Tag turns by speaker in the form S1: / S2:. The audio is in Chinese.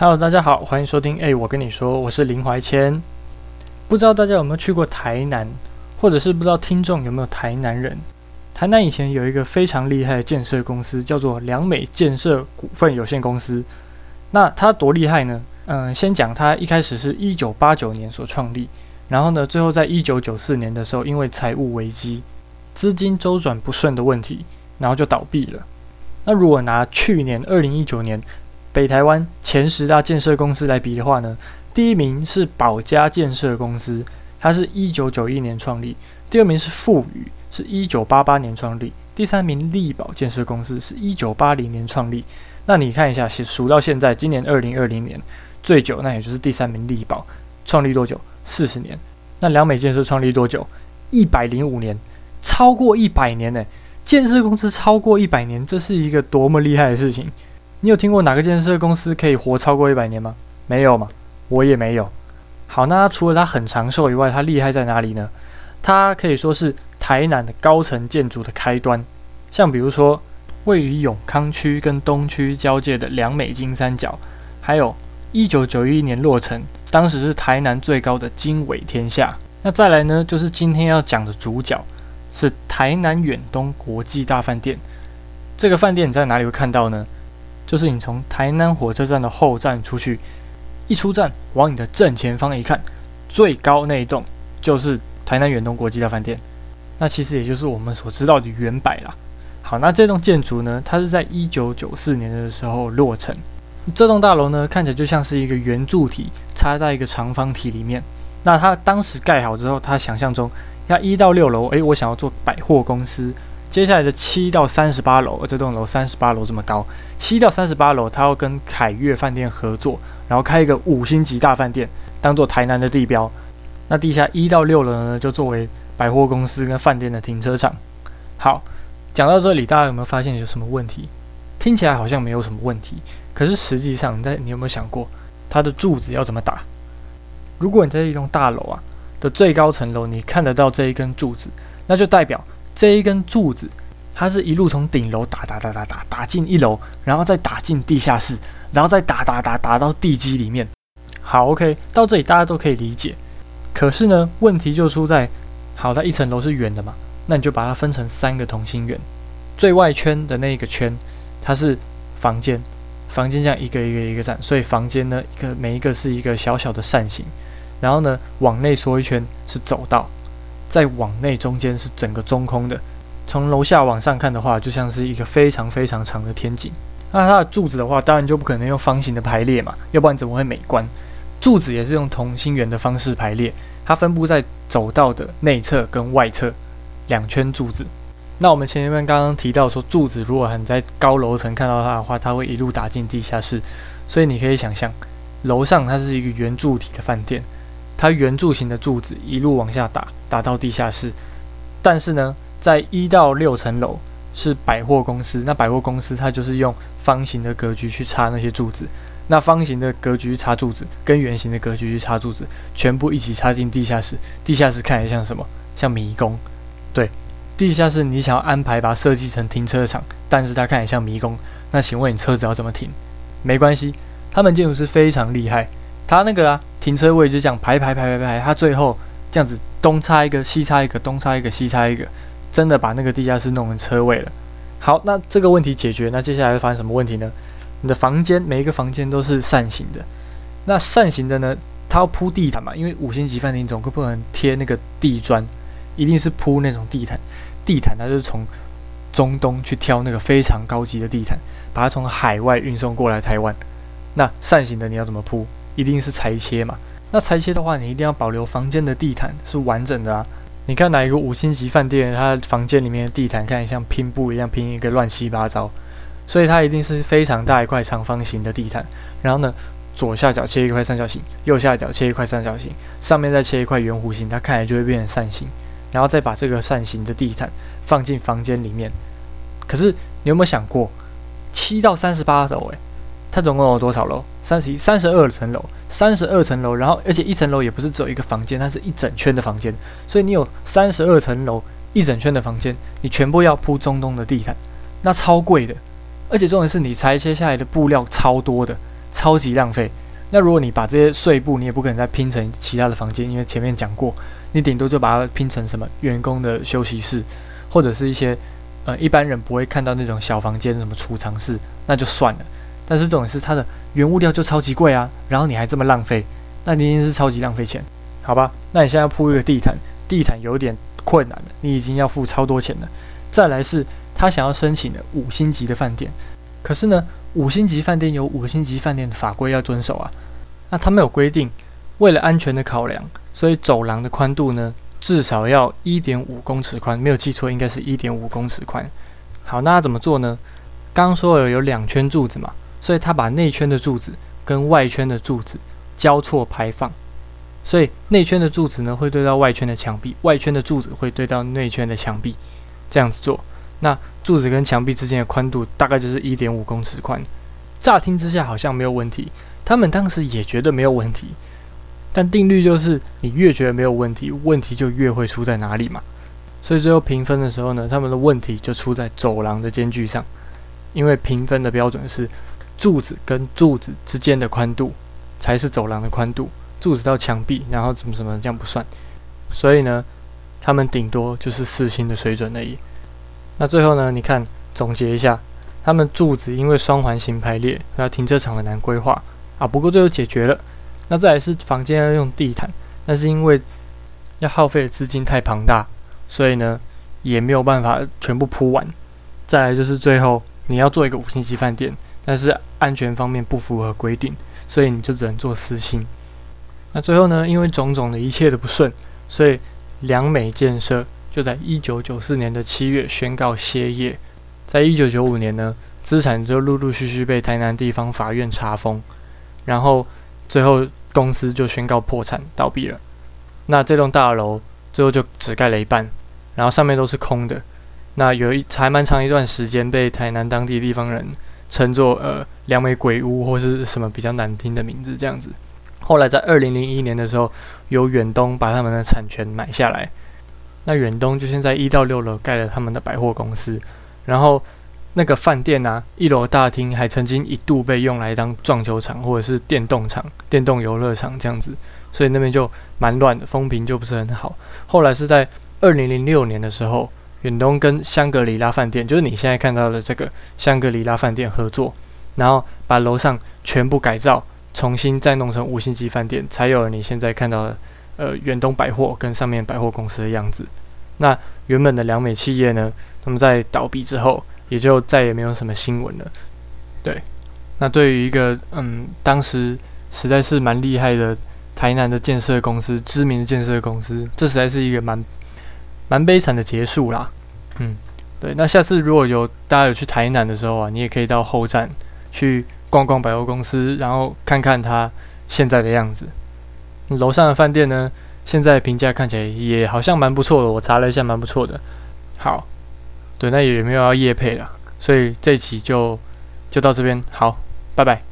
S1: Hello，大家好，欢迎收听。哎，我跟你说，我是林怀谦。不知道大家有没有去过台南，或者是不知道听众有没有台南人？台南以前有一个非常厉害的建设公司，叫做良美建设股份有限公司。那它多厉害呢？嗯，先讲它一开始是一九八九年所创立，然后呢，最后在一九九四年的时候，因为财务危机、资金周转不顺的问题，然后就倒闭了。那如果拿去年二零一九年，北台湾前十大建设公司来比的话呢，第一名是宝家建设公司，它是一九九一年创立；第二名是富宇，是一九八八年创立；第三名力宝建设公司是一九八零年创立。那你看一下，数到现在，今年二零二零年最久，那也就是第三名力宝创立多久？四十年。那良美建设创立多久？一百零五年，超过一百年呢！建设公司超过一百年，这是一个多么厉害的事情！你有听过哪个建设公司可以活超过一百年吗？没有嘛，我也没有。好，那除了它很长寿以外，它厉害在哪里呢？它可以说是台南的高层建筑的开端。像比如说，位于永康区跟东区交界的良美金三角，还有一九九一年落成，当时是台南最高的经纬天下。那再来呢，就是今天要讲的主角，是台南远东国际大饭店。这个饭店你在哪里会看到呢？就是你从台南火车站的后站出去，一出站往你的正前方一看，最高那一栋就是台南远东国际大饭店。那其实也就是我们所知道的原百啦。好，那这栋建筑呢，它是在一九九四年的时候落成。这栋大楼呢，看起来就像是一个圆柱体插在一个长方体里面。那它当时盖好之后，他想象中要一到六楼，诶，我想要做百货公司。接下来的七到三十八楼，这栋楼三十八楼这么高，七到三十八楼，他要跟凯悦饭店合作，然后开一个五星级大饭店，当做台南的地标。那地下一到六楼呢，就作为百货公司跟饭店的停车场。好，讲到这里，大家有没有发现有什么问题？听起来好像没有什么问题，可是实际上，在你有没有想过，它的柱子要怎么打？如果你在一栋大楼啊的最高层楼，你看得到这一根柱子，那就代表。这一根柱子，它是一路从顶楼打打打打打打进一楼，然后再打进地下室，然后再打打打打到地基里面。好，OK，到这里大家都可以理解。可是呢，问题就出在，好，它一层楼是圆的嘛，那你就把它分成三个同心圆，最外圈的那个圈，它是房间，房间这样一个一个一个站，所以房间呢，一个每一个是一个小小的扇形，然后呢，往内缩一圈是走道。在往内，中间是整个中空的。从楼下往上看的话，就像是一个非常非常长的天井。那它的柱子的话，当然就不可能用方形的排列嘛，要不然怎么会美观？柱子也是用同心圆的方式排列，它分布在走道的内侧跟外侧两圈柱子。那我们前面刚刚提到说，柱子如果你在高楼层看到它的话，它会一路打进地下室，所以你可以想象，楼上它是一个圆柱体的饭店。它圆柱形的柱子一路往下打，打到地下室。但是呢，在一到六层楼是百货公司，那百货公司它就是用方形的格局去插那些柱子。那方形的格局插柱子，跟圆形的格局去插柱子，全部一起插进地下室。地下室看起来像什么？像迷宫。对，地下室你想要安排把它设计成停车场，但是它看起来像迷宫。那请问你车子要怎么停？没关系，他们建筑师非常厉害。他那个啊，停车位就这样排排排排排，他最后这样子东插一个西插一个，东插一个西插一个，真的把那个地下室弄成车位了。好，那这个问题解决，那接下来会发生什么问题呢？你的房间每一个房间都是扇形的，那扇形的呢，它要铺地毯嘛，因为五星级饭店总不能贴那个地砖，一定是铺那种地毯。地毯它就是从中东去挑那个非常高级的地毯，把它从海外运送过来台湾。那扇形的你要怎么铺？一定是裁切嘛？那裁切的话，你一定要保留房间的地毯是完整的啊。你看哪一个五星级饭店，它房间里面的地毯看起来像拼布一样拼一个乱七八糟，所以它一定是非常大一块长方形的地毯。然后呢，左下角切一块三角形，右下角切一块三角形，上面再切一块圆弧形，它看起来就会变成扇形。然后再把这个扇形的地毯放进房间里面。可是你有没有想过，七到三十八楼，诶。它总共有多少楼？三十一、三十二层楼，三十二层楼。然后，而且一层楼也不是只有一个房间，它是一整圈的房间。所以你有三十二层楼，一整圈的房间，你全部要铺中东的地毯，那超贵的。而且重点是你裁切下来的布料超多的，超级浪费。那如果你把这些碎布，你也不可能再拼成其他的房间，因为前面讲过，你顶多就把它拼成什么员工的休息室，或者是一些呃一般人不会看到那种小房间，什么储藏室，那就算了。但是这种是它的原物料就超级贵啊，然后你还这么浪费，那你一定是超级浪费钱，好吧？那你现在要铺一个地毯，地毯有点困难了，你已经要付超多钱了。再来是他想要申请的五星级的饭店，可是呢，五星级饭店有五星级饭店的法规要遵守啊。那他们有规定，为了安全的考量，所以走廊的宽度呢，至少要一点五公尺宽，没有记错，应该是一点五公尺宽。好，那怎么做呢？刚刚说了有两圈柱子嘛，所以他把内圈的柱子跟外圈的柱子交错排放，所以内圈的柱子呢会对到外圈的墙壁，外圈的柱子会对到内圈的墙壁。这样子做，那柱子跟墙壁之间的宽度大概就是一点五公尺宽。乍听之下好像没有问题，他们当时也觉得没有问题。但定律就是，你越觉得没有问题，问题就越会出在哪里嘛。所以最后评分的时候呢，他们的问题就出在走廊的间距上，因为评分的标准是柱子跟柱子之间的宽度才是走廊的宽度，柱子到墙壁，然后怎么怎么这样不算。所以呢。他们顶多就是四星的水准而已。那最后呢？你看，总结一下，他们柱子因为双环形排列，那停车场很难规划啊。不过最后解决了。那再来是房间要用地毯，但是因为要耗费的资金太庞大，所以呢也没有办法全部铺完。再来就是最后你要做一个五星级饭店，但是安全方面不符合规定，所以你就只能做私信。那最后呢，因为种种的一切的不顺，所以。良美建设就在一九九四年的七月宣告歇业，在一九九五年呢，资产就陆陆续续被台南地方法院查封，然后最后公司就宣告破产倒闭了。那这栋大楼最后就只盖了一半，然后上面都是空的。那有一还蛮长一段时间被台南当地地方人称作呃两美鬼屋或是什么比较难听的名字这样子。后来在二零零一年的时候，由远东把他们的产权买下来。那远东就先在一到六楼盖了他们的百货公司，然后那个饭店啊，一楼大厅还曾经一度被用来当撞球场或者是电动场、电动游乐场这样子，所以那边就蛮乱的，风评就不是很好。后来是在二零零六年的时候，远东跟香格里拉饭店，就是你现在看到的这个香格里拉饭店合作，然后把楼上全部改造。重新再弄成五星级饭店，才有了你现在看到的，呃，远东百货跟上面百货公司的样子。那原本的良美企业呢，他们在倒闭之后，也就再也没有什么新闻了。对，那对于一个嗯，当时实在是蛮厉害的台南的建设公司，知名的建设公司，这实在是一个蛮蛮悲惨的结束啦。嗯，对。那下次如果有大家有去台南的时候啊，你也可以到后站去。逛逛百货公司，然后看看它现在的样子。楼上的饭店呢，现在评价看起来也好像蛮不错的。我查了一下，蛮不错的。好，对，那也没有要夜配了，所以这期就就到这边。好，拜拜。